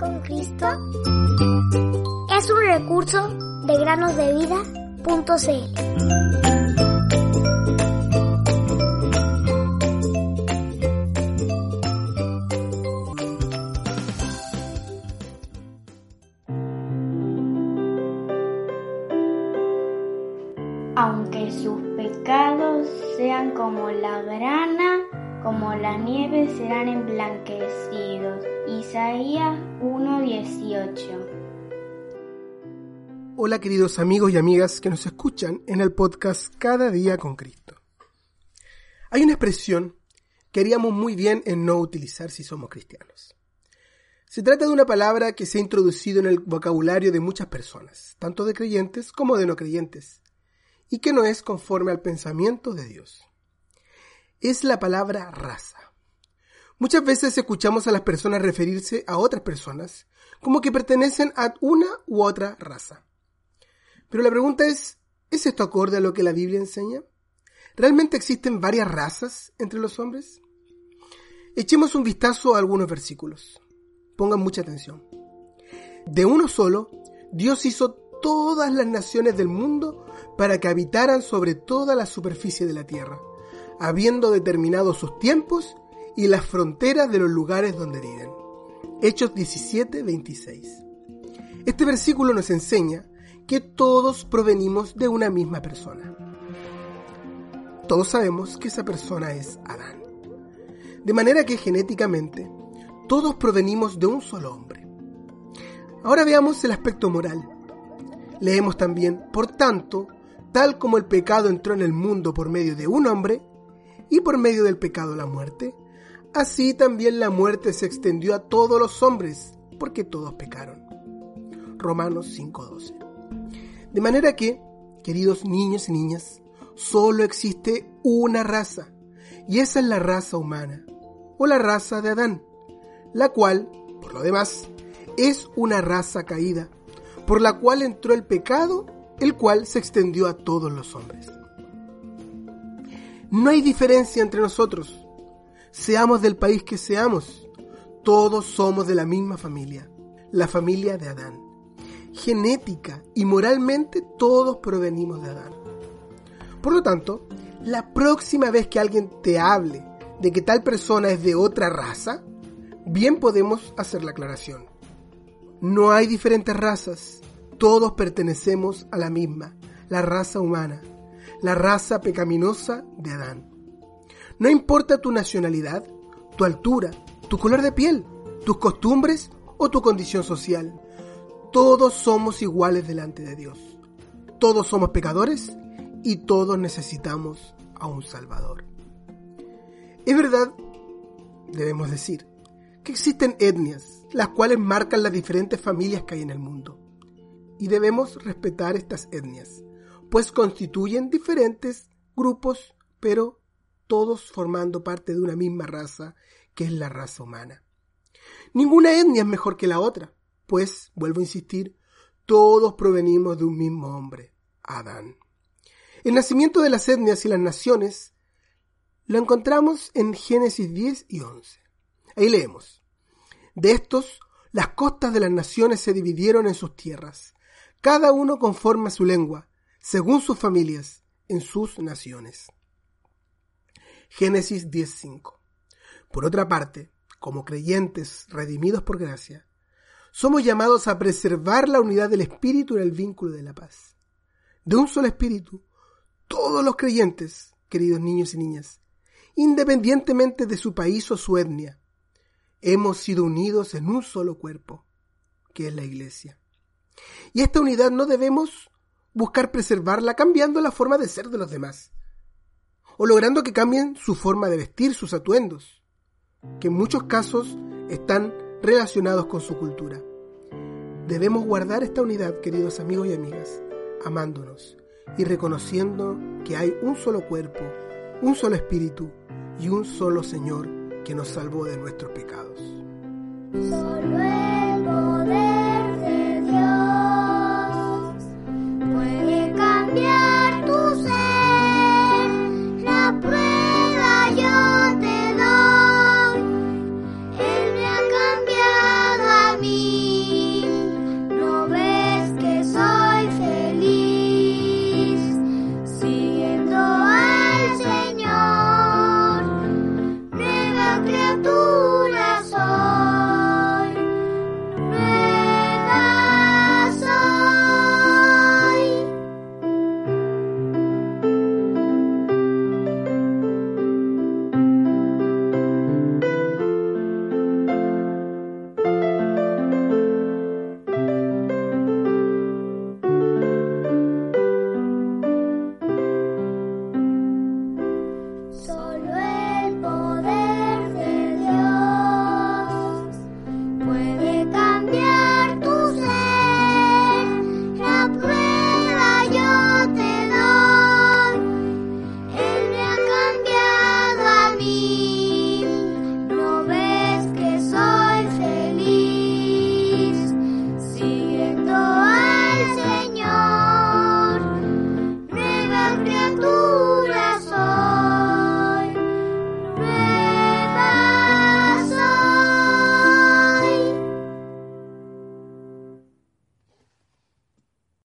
con Cristo es un recurso de granosdevida.cl. Aunque sus pecados sean como la grana, como la nieve serán emblanquecidos. Isaías 1:18 Hola queridos amigos y amigas que nos escuchan en el podcast Cada día con Cristo. Hay una expresión que haríamos muy bien en no utilizar si somos cristianos. Se trata de una palabra que se ha introducido en el vocabulario de muchas personas, tanto de creyentes como de no creyentes, y que no es conforme al pensamiento de Dios es la palabra raza. Muchas veces escuchamos a las personas referirse a otras personas como que pertenecen a una u otra raza. Pero la pregunta es, ¿es esto acorde a lo que la Biblia enseña? ¿Realmente existen varias razas entre los hombres? Echemos un vistazo a algunos versículos. Pongan mucha atención. De uno solo, Dios hizo todas las naciones del mundo para que habitaran sobre toda la superficie de la tierra habiendo determinado sus tiempos y las fronteras de los lugares donde viven. Hechos 17, 26. Este versículo nos enseña que todos provenimos de una misma persona. Todos sabemos que esa persona es Adán. De manera que genéticamente todos provenimos de un solo hombre. Ahora veamos el aspecto moral. Leemos también, por tanto, tal como el pecado entró en el mundo por medio de un hombre, y por medio del pecado la muerte, así también la muerte se extendió a todos los hombres, porque todos pecaron. Romanos 5:12. De manera que, queridos niños y niñas, solo existe una raza, y esa es la raza humana, o la raza de Adán, la cual, por lo demás, es una raza caída, por la cual entró el pecado, el cual se extendió a todos los hombres. No hay diferencia entre nosotros. Seamos del país que seamos, todos somos de la misma familia, la familia de Adán. Genética y moralmente todos provenimos de Adán. Por lo tanto, la próxima vez que alguien te hable de que tal persona es de otra raza, bien podemos hacer la aclaración. No hay diferentes razas, todos pertenecemos a la misma, la raza humana la raza pecaminosa de Adán. No importa tu nacionalidad, tu altura, tu color de piel, tus costumbres o tu condición social. Todos somos iguales delante de Dios. Todos somos pecadores y todos necesitamos a un Salvador. Es verdad, debemos decir, que existen etnias, las cuales marcan las diferentes familias que hay en el mundo. Y debemos respetar estas etnias, pues constituyen diferentes grupos, pero todos formando parte de una misma raza, que es la raza humana. Ninguna etnia es mejor que la otra, pues, vuelvo a insistir, todos provenimos de un mismo hombre, Adán. El nacimiento de las etnias y las naciones lo encontramos en Génesis 10 y 11. Ahí leemos. De estos, las costas de las naciones se dividieron en sus tierras, cada uno conforme a su lengua, según sus familias, en sus naciones. Génesis 10.5. Por otra parte, como creyentes redimidos por gracia, somos llamados a preservar la unidad del espíritu en el vínculo de la paz. De un solo espíritu, todos los creyentes, queridos niños y niñas, independientemente de su país o su etnia, hemos sido unidos en un solo cuerpo, que es la iglesia. Y esta unidad no debemos buscar preservarla cambiando la forma de ser de los demás, o logrando que cambien su forma de vestir, sus atuendos, que en muchos casos están relacionados con su cultura. Debemos guardar esta unidad, queridos amigos y amigas, amándonos y reconociendo que hay un solo cuerpo, un solo espíritu y un solo Señor que nos salvó de nuestros pecados. me.